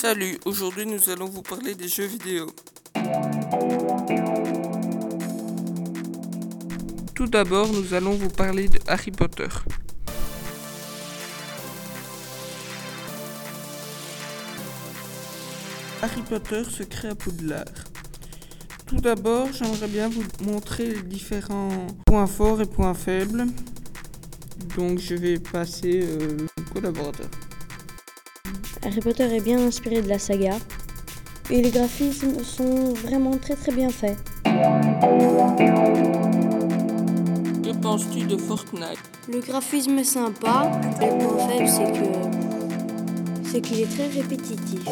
Salut, aujourd'hui nous allons vous parler des jeux vidéo. Tout d'abord, nous allons vous parler de Harry Potter. Harry Potter se crée à Poudlard. Tout d'abord, j'aimerais bien vous montrer les différents points forts et points faibles. Donc je vais passer euh, au collaborateur. Harry Potter est bien inspiré de la saga et les graphismes sont vraiment très très bien faits. Que penses-tu de Fortnite? Le graphisme est sympa, mais le point faible c'est que c'est qu'il est très répétitif.